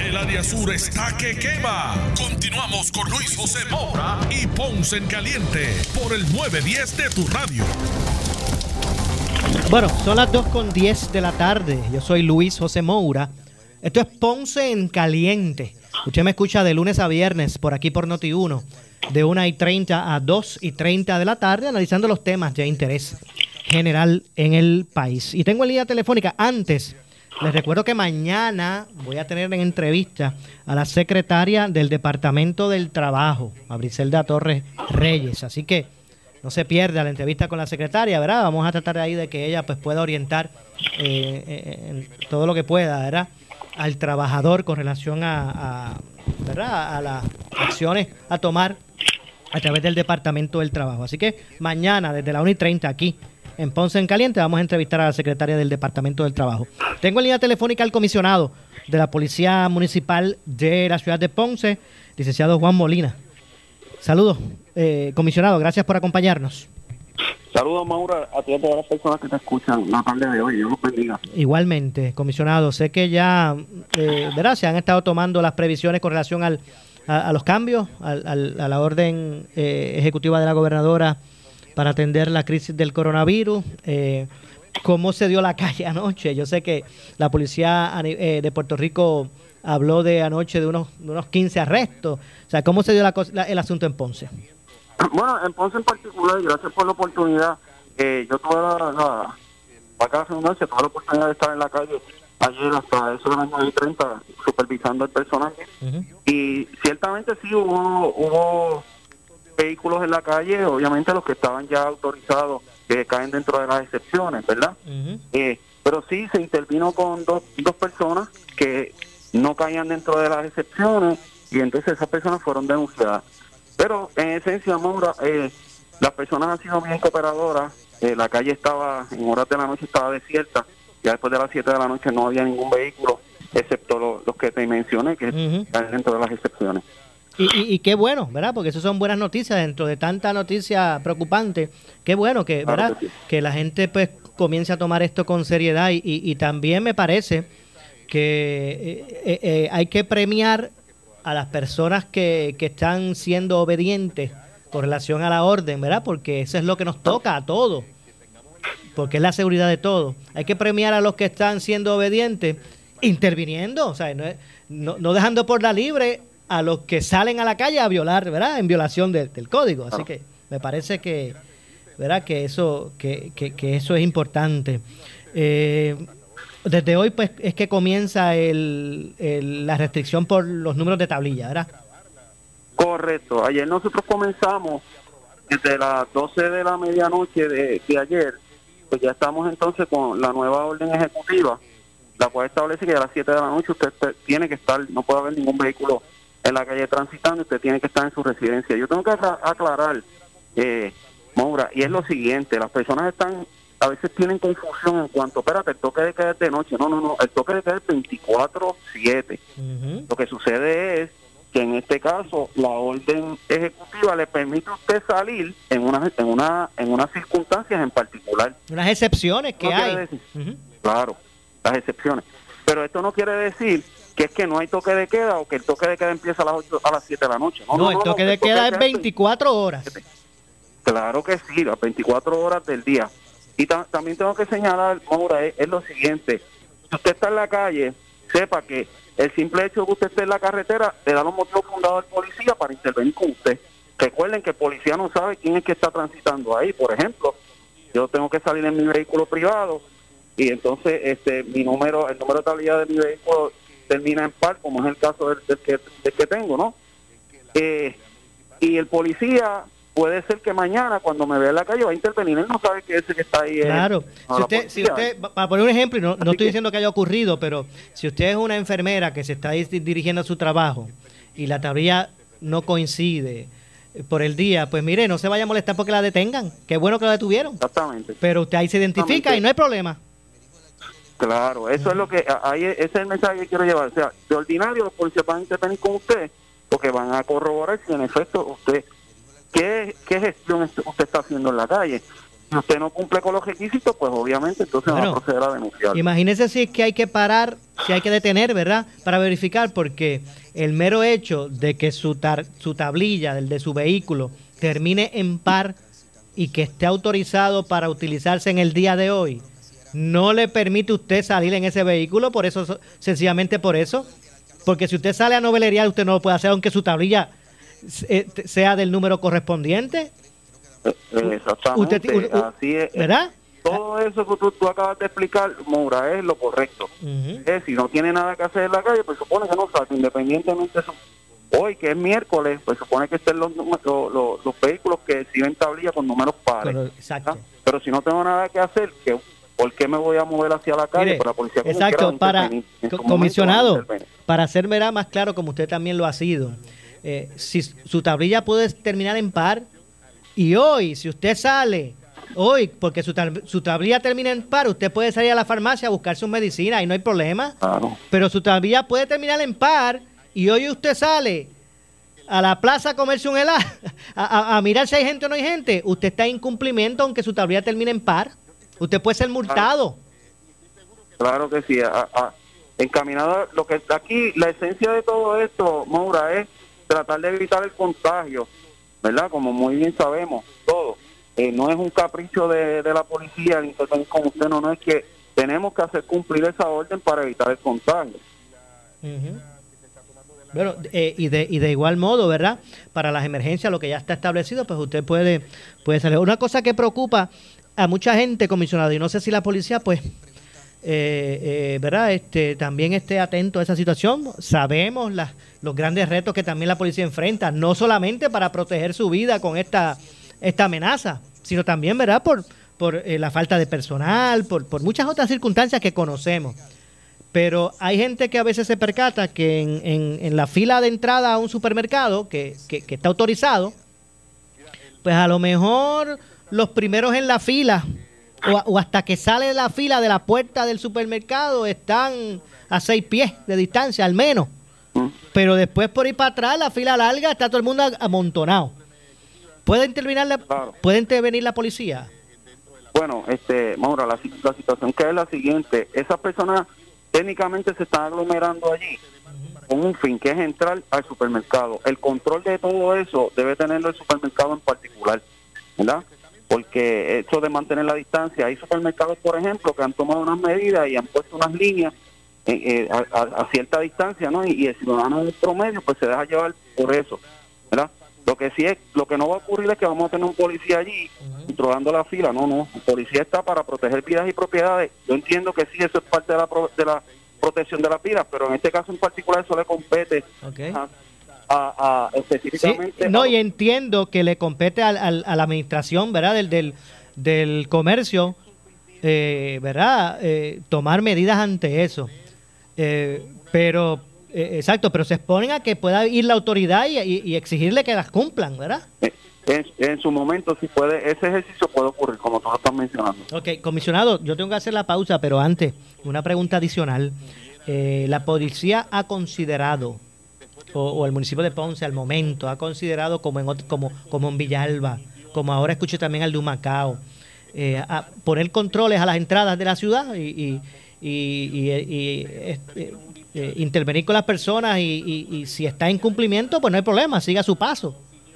El área sur está que quema. Continuamos con Luis José Moura y Ponce en Caliente por el 910 de tu radio. Bueno, son las 2 con 10 de la tarde. Yo soy Luis José Moura. Esto es Ponce en Caliente. Usted me escucha de lunes a viernes por aquí por Noti1, de 1 y 30 a 2 y 30 de la tarde, analizando los temas de interés general en el país. Y tengo en línea telefónica antes. Les recuerdo que mañana voy a tener en entrevista a la secretaria del Departamento del Trabajo, a Briselda Torres Reyes. Así que no se pierda la entrevista con la secretaria, ¿verdad? Vamos a tratar ahí de que ella pues pueda orientar eh, todo lo que pueda, ¿verdad? Al trabajador con relación a, ¿verdad? a las acciones a tomar a través del Departamento del Trabajo. Así que mañana, desde la 1 y 30 aquí en Ponce en Caliente. Vamos a entrevistar a la secretaria del Departamento del Trabajo. Tengo en línea telefónica al comisionado de la Policía Municipal de la ciudad de Ponce, licenciado Juan Molina. Saludos, eh, comisionado, gracias por acompañarnos. Saludos, Maura, a ti y a todas las personas que te escuchan la tarde de hoy. Dios los bendiga. Igualmente, comisionado, sé que ya, eh, ¿verdad? Se han estado tomando las previsiones con relación al, a, los cambios, al, a la orden eh, ejecutiva de la gobernadora para atender la crisis del coronavirus. Eh, ¿Cómo se dio la calle anoche? Yo sé que la policía eh, de Puerto Rico habló de anoche de unos, unos 15 arrestos. O sea, ¿cómo se dio la, el asunto en Ponce? Bueno, en Ponce en particular, y gracias por la oportunidad, eh, yo tuve la, la, acá tuve la oportunidad de estar en la calle ayer hasta eso de las 9 y 30 supervisando el personal. Y ciertamente sí hubo, hubo vehículos en la calle, obviamente los que estaban ya autorizados que caen dentro de las excepciones, ¿verdad? eh, pero sí se intervino con dos, dos personas que no caían dentro de las excepciones y entonces esas personas fueron denunciadas. Pero en esencia, Maura, eh, las personas han sido bien cooperadoras. Eh, la calle estaba, en horas de la noche estaba desierta. Ya después de las 7 de la noche no había ningún vehículo, excepto los que te mencioné, que están dentro de las excepciones. Y, qué bueno, ¿verdad? Porque eso son buenas noticias dentro de tanta noticia preocupante. Qué bueno que, ¿verdad? Que, la gente pues comience a tomar esto con seriedad y, también me parece que eh, eh, eh, hay que premiar a las personas que, que están siendo obedientes con relación a la orden, ¿verdad? Porque eso es lo que nos toca a todos, porque es la seguridad de todos. Hay que premiar a los que están siendo obedientes interviniendo, o sea, no, no dejando por la libre a los que salen a la calle a violar, ¿verdad? En violación del código. Así que me parece que, ¿verdad? Que eso, que, que, eso es importante. Eh, desde hoy, pues, es que comienza el, la restricción por los números de tablilla, ¿verdad? Correcto. Ayer nosotros comenzamos desde las 12 de la medianoche de, de ayer, pues ya estamos entonces con la nueva orden ejecutiva, la cual establece que a las 7 de la noche usted tiene que estar, no puede haber ningún vehículo en la calle transitando, usted tiene que estar en su residencia. Yo tengo que aclarar, eh, Maura, y es lo siguiente, las personas están, a veces tienen confusión en cuanto, espérate, el toque de queda es de noche. No, no, no, el toque de queda es 24-7. Lo que sucede es que en este caso la orden ejecutiva le permite a usted salir en una en una en unas circunstancias en particular. Unas excepciones que hay. Claro, las excepciones. Pero esto no quiere decir que es que no hay toque de queda o que el toque de queda empieza a las 8, a las 7 de la noche. No, el toque de queda es 24 horas. Claro que sí, las 24 horas del día. Y también tengo que señalar, Maura, es, lo siguiente. Si usted está en la calle, sepa que el simple hecho de que usted esté en la carretera le da los motivos fundados al policía para intervenir con usted. Recuerden que el policía no sabe quién es que está transitando ahí. Por ejemplo, yo tengo que salir en mi vehículo privado y entonces este mi número, el número de tablilla de mi vehículo termina en par, como es el caso del, que, que tengo, ¿no? Eh, y el policía puede ser que mañana cuando me vea en la calle va a intervenir, él no sabe que ese que está ahí Claro, si, usted, si usted, para poner un ejemplo, no, no estoy diciendo que haya ocurrido, pero si usted es una enfermera que se está dirigiendo a su trabajo y la tablilla no coincide por el día, pues mire, no se vaya a molestar porque la detengan, qué bueno que la detuvieron. Exactamente. Pero usted ahí se identifica y no hay problema. Claro, eso es lo que, ahí ese es el mensaje que quiero llevar. O sea, de ordinario los policías van a intervenir con usted porque van a corroborar si en efecto usted, ¿qué, qué gestión usted está haciendo en la calle? Si usted no cumple con los requisitos, pues obviamente entonces va a proceder a denunciar. Imagínese si es que hay que parar, si hay que detener, ¿verdad? Para verificar, porque el mero hecho de que su, su tablilla, del de su vehículo, termine en par y que esté autorizado para utilizarse en el día de hoy, no le permite usted salir en ese vehículo, por eso, sencillamente por eso. Porque si usted sale a novelería, usted no lo puede hacer aunque su tablilla eh, sea del número correspondiente. Eh, exactamente, así es. ¿Verdad? Todo eso que tú, acabas de explicar, Moura, es lo correcto. si no tiene nada que hacer en la calle, pues supone que no sale, independientemente de eso. Hoy, que es miércoles, pues supone que estén los, los, los, vehículos que exhiben tablilla con números pares. Pero, exacto. Pero si no tengo nada que hacer, que ¿por qué me voy a mover hacia la calle? la policía exacto, para, comisionado, para hacer más claro, como usted también lo ha sido, eh, si su tablilla puede terminar en par, y hoy, si usted sale, hoy, porque su, su tablilla termina en par, usted puede salir a la farmacia a buscar sus medicinas y no hay problema. Pero su tablilla puede terminar en par, y hoy usted sale a la plaza a comerse un helado, a, mirar si hay gente o no hay gente, usted está en incumplimiento aunque su tablilla termine en par. Usted puede ser multado. Claro que sí. encaminado, lo que está aquí, la esencia de todo esto, Maura, es tratar de evitar el contagio, ¿verdad? Como muy bien sabemos, todo. Eh, no es un capricho de, la policía, ni con usted, no, no es que tenemos que hacer cumplir esa orden para evitar el contagio. Bueno, eh, y, de, y de igual modo, ¿verdad? Para las emergencias, lo que ya está establecido, pues usted puede, puede salir. Una cosa que preocupa a mucha gente, comisionado, y no sé si la policía, pues, eh, eh, ¿verdad? Este, también esté atento a esa situación. Sabemos las, los grandes retos que también la policía enfrenta, no solamente para proteger su vida con esta, esta amenaza, sino también, ¿verdad? Por, por la falta de personal, por, por muchas otras circunstancias que conocemos. Pero hay gente que a veces se percata que en, en, la fila de entrada a un supermercado que, que, está autorizado, pues a lo mejor los primeros en la fila o, hasta que sale la fila de la puerta del supermercado están a seis pies de distancia al menos. Pero después por ir para atrás, la fila larga, está todo el mundo amontonado. ¿Puede intervenir la, ¿puede intervenir la policía? Bueno, este, Maura, la, la situación que es la siguiente. Esas personas técnicamente se están aglomerando allí con un fin que es entrar al supermercado. El control de todo eso debe tenerlo el supermercado en particular, ¿verdad? Porque eso de mantener la distancia, hay supermercados, por ejemplo, que han tomado unas medidas y han puesto unas líneas eh, eh, a, cierta distancia, ¿no? Y, el ciudadano del promedio, pues se deja llevar por eso, ¿verdad? Lo que sí es, lo que no va a ocurrir es que vamos a tener un policía allí controlando la fila. No, no. El policía está para proteger vidas y propiedades. Yo entiendo que sí, eso es parte de la, de la protección de la vida, pero en este caso en particular eso le compete a, específicamente. no, y entiendo que le compete a, la administración, ¿verdad? Del, del, del comercio, eh, ¿verdad? Eh, tomar medidas ante eso. Eh, pero eh, exacto, pero se exponen a que pueda ir la autoridad y, exigirle que las cumplan, ¿verdad? Eh, en, su momento, si puede, ese ejercicio puede ocurrir, como tú lo estás mencionando. Ok, comisionado, yo tengo que hacer la pausa, pero antes, una pregunta adicional. Eh, la policía ha considerado, o, el municipio de Ponce al momento, ha considerado como en, como, como en Villalba, como ahora escuché también al de Humacao, a poner controles a las entradas de la ciudad y, y, eh, intervenir con las personas y, si está en cumplimiento, pues no hay problema, siga su paso.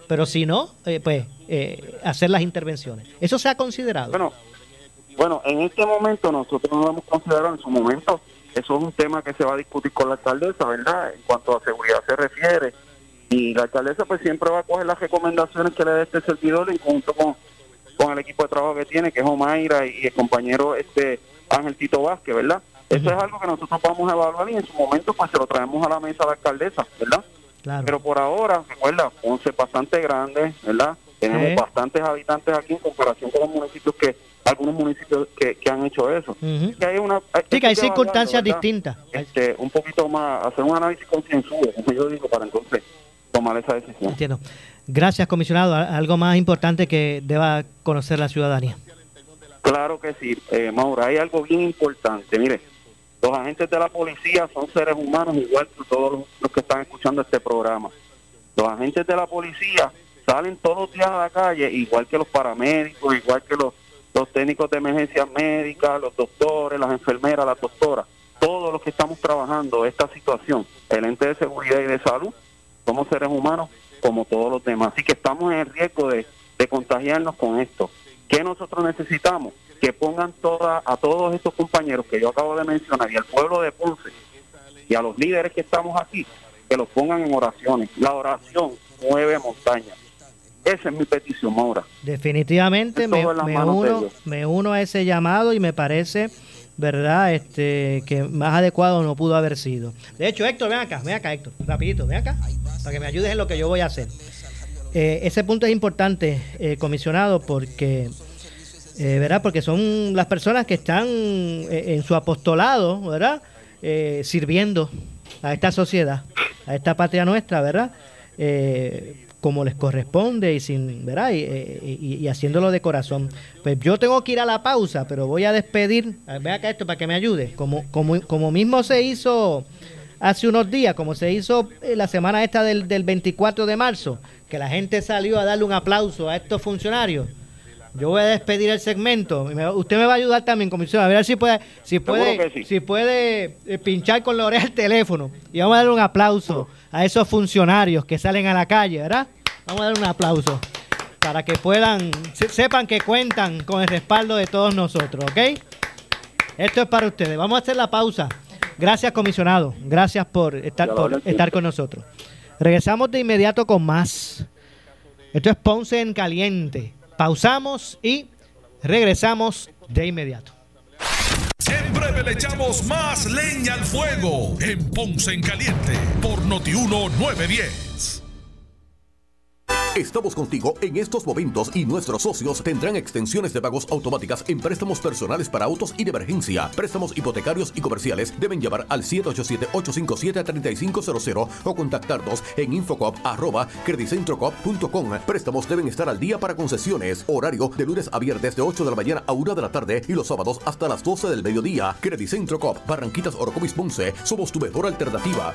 Pero si no, eh, pues eh, hacer las intervenciones. ¿Eso se ha considerado? Bueno, bueno, en este momento nosotros no lo hemos considerado en su momento. Eso es un tema que se va a discutir con la alcaldesa, ¿verdad? En cuanto a seguridad se refiere. Y la alcaldesa pues siempre va a coger las recomendaciones que le dé este servidor en conjunto con, con el equipo de trabajo que tiene, que es Omaira y el compañero este Ángel Tito Vázquez, ¿verdad? Eso es algo que nosotros vamos a evaluar y en su momento pues se lo traemos a la mesa de la alcaldesa, ¿verdad? Pero por ahora, recuerda, Ponce es bastante grande, ¿verdad? Tenemos bastantes habitantes aquí en comparación con los municipios que, algunos municipios que, que han hecho eso. que hay una, sí, que hay circunstancias distintas. Este, un poquito más, hacer un análisis concienzudo, como yo digo, para entonces tomar esa decisión. Entiendo. Gracias, comisionado. Algo más importante que deba conocer la ciudadanía. Claro que sí, eh, Maura, hay algo bien importante. Mire, los agentes de la policía son seres humanos igual que todos los que están escuchando este programa. Los agentes de la policía salen todos los días a la calle, igual que los paramédicos, igual que los, los técnicos de emergencias médicas, los doctores, las enfermeras, las doctoras, todos los que estamos trabajando esta situación, el ente de seguridad y de salud, somos seres humanos como todos los demás. Así que estamos en el riesgo de, contagiarnos con esto. ¿Qué nosotros necesitamos? que pongan toda, a todos estos compañeros que yo acabo de mencionar y al pueblo de Ponce y a los líderes que estamos aquí, que los pongan en oraciones. La oración mueve montañas. Esa es mi petición, Maura. Definitivamente me, uno, me uno a ese llamado y me parece, ¿verdad? Este, que más adecuado no pudo haber sido. De hecho, Héctor, ven acá, ven acá, Héctor, rapidito, ven acá, para que me ayudes en lo que yo voy a hacer. Eh, ese punto es importante, eh, comisionado, porque eh, ¿verdad? Porque son las personas que están eh, en su apostolado, ¿verdad? Eh, sirviendo a esta sociedad, a esta patria nuestra, ¿verdad? Como les corresponde y sin, ¿verdad? Y, haciéndolo de corazón. Pues yo tengo que ir a la pausa, pero voy a despedir, ve acá esto para que me ayude, como, como, como mismo se hizo hace unos días, como se hizo eh, la semana esta del, del 24 de marzo, que la gente salió a darle un aplauso a estos funcionarios. Yo voy a despedir el segmento. Usted me va a ayudar también, comisionado, a ver si puede, si puede, si puede eh, pinchar con la oreja el teléfono. Y vamos a dar un aplauso a esos funcionarios que salen a la calle, ¿verdad? Vamos a dar un aplauso para que puedan, sepan que cuentan con el respaldo de todos nosotros, ¿ok? Esto es para ustedes. Vamos a hacer la pausa. Gracias, comisionado. Gracias por estar, por estar con nosotros. Regresamos de inmediato con más. Esto es Ponce en Caliente. Pausamos y regresamos de inmediato. En breve le echamos más leña al fuego en Ponce en Caliente por Notiuno 910. Estamos contigo en estos momentos y nuestros socios tendrán extensiones de pagos automáticas en préstamos personales para autos y de emergencia. Préstamos hipotecarios y comerciales deben llamar al 787-857-3500 o contactarnos en infocop.com. Préstamos deben estar al día para concesiones. Horario de lunes a viernes de 8 de la mañana a 1 de la tarde y los sábados hasta las 12 del mediodía. Credicentro Cop, Barranquitas Orocovis Ponce. Somos tu mejor alternativa.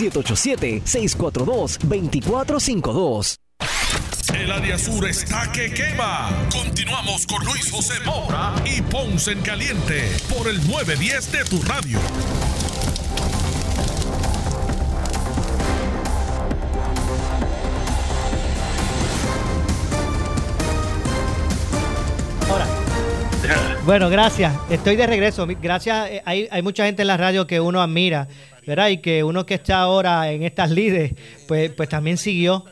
787-642-2452. El área sur está que quema. Continuamos con Luis José Moura y Ponce en Caliente por el 910 de tu radio. Ahora. Bueno, gracias. Estoy de regreso. Gracias. Eh, Hay, hay mucha gente en la radio que uno admira, ¿verdad? Y que uno que está ahora en estas líderes, pues, pues también siguió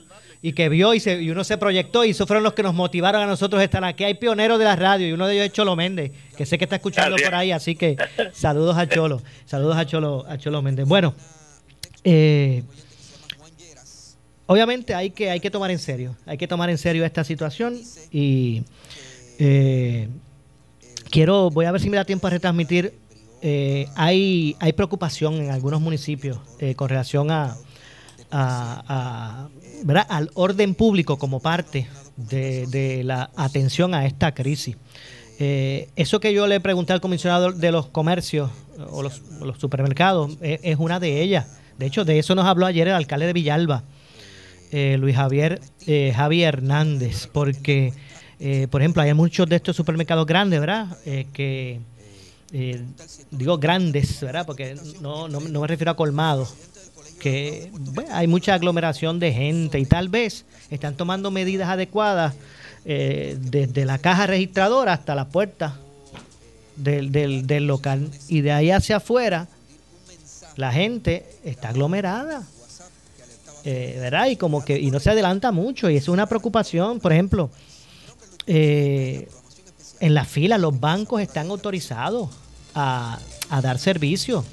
y que vio y, se, y uno se proyectó y esos fueron los que nos motivaron a nosotros a estar aquí. Hay pioneros de la radio y uno de ellos es Cholo Méndez, que sé que está escuchando por ahí, así que saludos a Cholo, saludos a Cholo, a Cholo Méndez. Bueno, eh, obviamente hay que, hay que tomar en serio, hay que tomar en serio esta situación y eh, quiero, voy a ver si me da tiempo a retransmitir. Eh, hay, hay preocupación en algunos municipios eh, con relación a, a- ¿verdad? al orden público como parte de, de la atención a esta crisis. Eh, eso que yo le pregunté al comisionado de los comercios o los, o los supermercados eh, es una de ellas. De hecho, de eso nos habló ayer el alcalde de Villalba, eh, Luis Javier eh, Javier Hernández, porque, eh, por ejemplo, hay muchos de estos supermercados grandes, ¿verdad? Eh, que, eh, digo grandes, ¿verdad? Porque no, no, no me refiero a colmados, que hay mucha aglomeración de gente y tal vez están tomando medidas adecuadas eh, desde la caja registradora hasta la puerta del, del, del local y de ahí hacia afuera la gente está aglomerada eh, ¿verdad? y como que y no se adelanta mucho y es una preocupación por ejemplo eh, en la fila los bancos están autorizados a, a dar servicio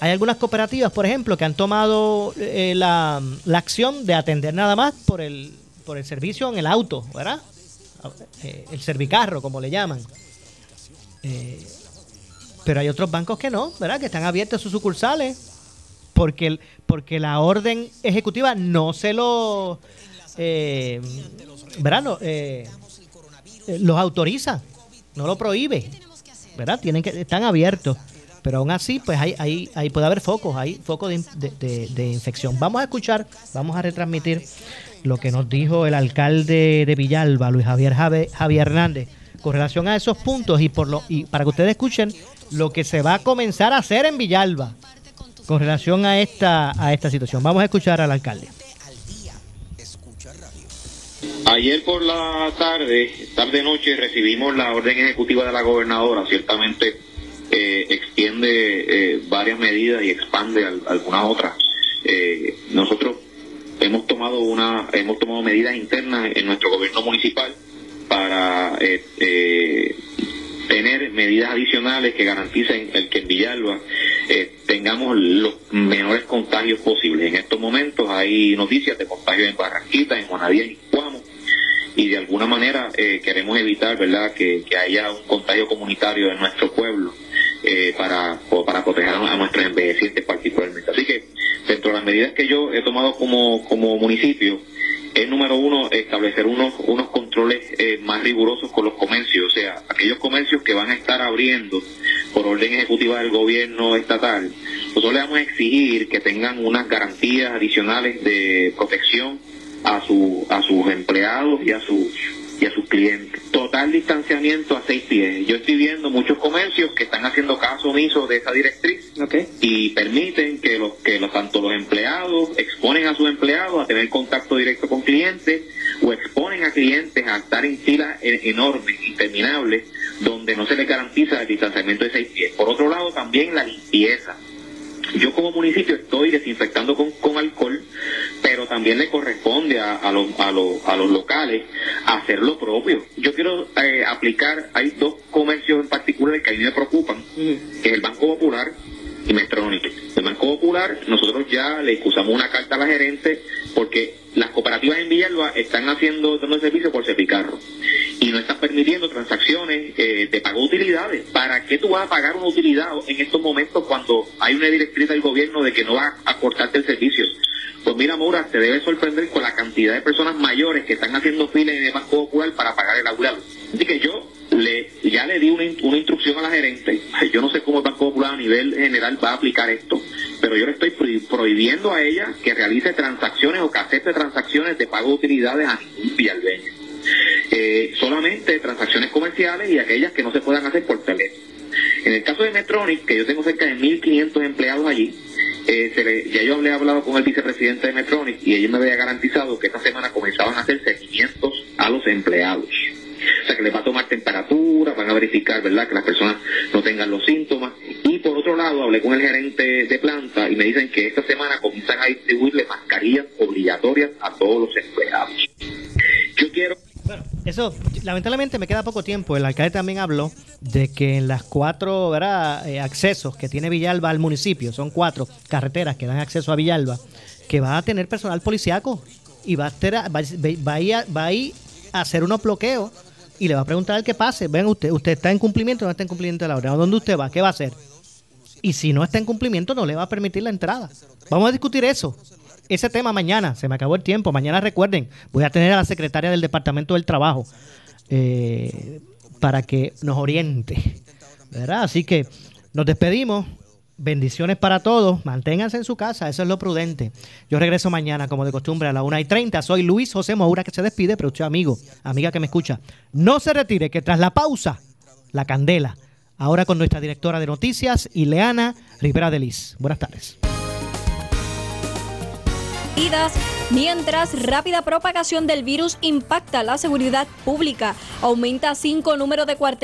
hay algunas cooperativas, por ejemplo, que han tomado eh, la, la acción de atender nada más por el, por el servicio en el auto, ¿verdad? Eh, el servicarro, como le llaman. Eh, pero hay otros bancos que no, ¿verdad? Que están abiertos sus sucursales porque, el- porque la orden ejecutiva no se lo... Eh, ¿Verdad? No, los autoriza, no lo prohíbe, ¿verdad? Tienen que, están abiertos. Pero aún así, pues hay, hay, hay puede haber focos, hay focos de, de- de- infección. Vamos a escuchar, vamos a retransmitir lo que nos dijo el alcalde de Villalba, Luis Javier Jave- Javier Hernández, con relación a esos puntos y por lo y para que ustedes escuchen lo que se va a comenzar a hacer en Villalba con relación a esta a esta situación. Vamos a escuchar al alcalde. Ayer por la tarde, tarde noche, recibimos la orden ejecutiva de la gobernadora. Ciertamente eh, extiende eh, varias medidas y expande al- algunas otras. Eh, nosotros hemos tomado una, hemos tomado medidas internas en nuestro gobierno municipal para eh, eh, tener medidas adicionales que garanticen el que en Villalba tengamos los menores contagios posibles. En estos momentos hay noticias de contagios en Barranquita, en Juanadía en Cuamo, y de alguna manera eh, queremos evitar verdad que, haya un contagio comunitario en nuestro pueblo eh, para, para proteger a nuestros envejecientes particularmente. Así que dentro de las medidas que yo he tomado como, como municipio, es número uno establecer unos, unos controles eh, más rigurosos con los comercios, o sea, aquellos comercios que van a estar abriendo por orden ejecutiva del gobierno estatal, nosotros le vamos a exigir que tengan unas garantías adicionales de protección a, su, a sus empleados y a sus y a sus clientes. Total distanciamiento a seis pies. Yo estoy viendo muchos comercios que están haciendo caso omiso de esa directriz y permiten que los que los tanto los empleados exponen a sus empleados a tener contacto directo con clientes o exponen a clientes a estar en filas enormes, interminables, donde no se les garantiza el distanciamiento de seis pies. Por otro lado, también la limpieza. Yo como municipio estoy desinfectando con, con alcohol, pero también le corresponde a, a, los, a, los, a los locales hacer lo propio. Yo quiero eh, aplicar, hay dos comercios en particular que a mí me preocupan, que es el Banco Popular y Metronic. El Banco Popular, nosotros ya le excusamos una carta a la gerente porque las cooperativas en Villalba están haciendo dando servicio por Cepicarro y no están permitiendo transacciones eh, de pago de utilidades. ¿Para qué tú vas a pagar una utilidad en estos momentos cuando hay una directriz del gobierno de que no va a cortarte el servicio? Pues mira, Maura, te debe sorprender con la cantidad de personas mayores que están haciendo filas en el Banco Popular para pagar el aguinaldo. Así que yo le, ya le di una, una, instrucción a la gerente. Yo no sé cómo el Banco Popular a nivel general va a aplicar esto, pero yo le estoy prohibiendo a ella que realice transacciones o que acepte transacciones de pago de utilidades a ningún villalbeño. Eh, solamente transacciones comerciales y aquellas que no se puedan hacer por teléfono. En el caso de Metronic, que yo tengo cerca de 1.500 empleados allí, eh, ya yo he hablado con el vicepresidente de Metronic y ellos me había garantizado que esta semana comenzaban a hacer seguimientos a los empleados. O sea, que les va a tomar temperatura, van a verificar, ¿verdad?, que las personas no tengan los síntomas. Y por otro lado, hablé con el gerente de planta y me dicen que esta semana comienzan a distribuirle mascarillas obligatorias a todos los empleados. Yo quiero bueno, eso lamentablemente me queda poco tiempo. El alcalde también habló de que en las cuatro. Eh, accesos que tiene Villalba al municipio, son cuatro carreteras que dan acceso a Villalba, que va a tener personal policiaco y va a, va a ir a hacer unos bloqueos y le va a preguntar al que pase. Ven usted, ¿usted está en cumplimiento o no está en cumplimiento de la orden? ¿Dónde usted va? ¿Qué va a hacer? Y si no está en cumplimiento, no le va a permitir la entrada. Vamos a discutir eso ese tema mañana. Se me acabó el tiempo. Mañana recuerden, voy a tener a la secretaria del Departamento del Trabajo eh, para que nos oriente. ¿Verdad? Así que nos despedimos. Bendiciones para todos. Manténganse en su casa. Eso es lo prudente. Yo regreso mañana, como de costumbre, a la 1 y 30. Soy Luis José Moura que se despide, pero usted, amigo, amiga que me escucha, no se retire, que tras la pausa, la candela. Ahora con nuestra directora de noticias, Ileana Rivera de Liz. Buenas tardes. Mientras rápida propagación del virus impacta la seguridad pública, aumenta cinco números de cuartel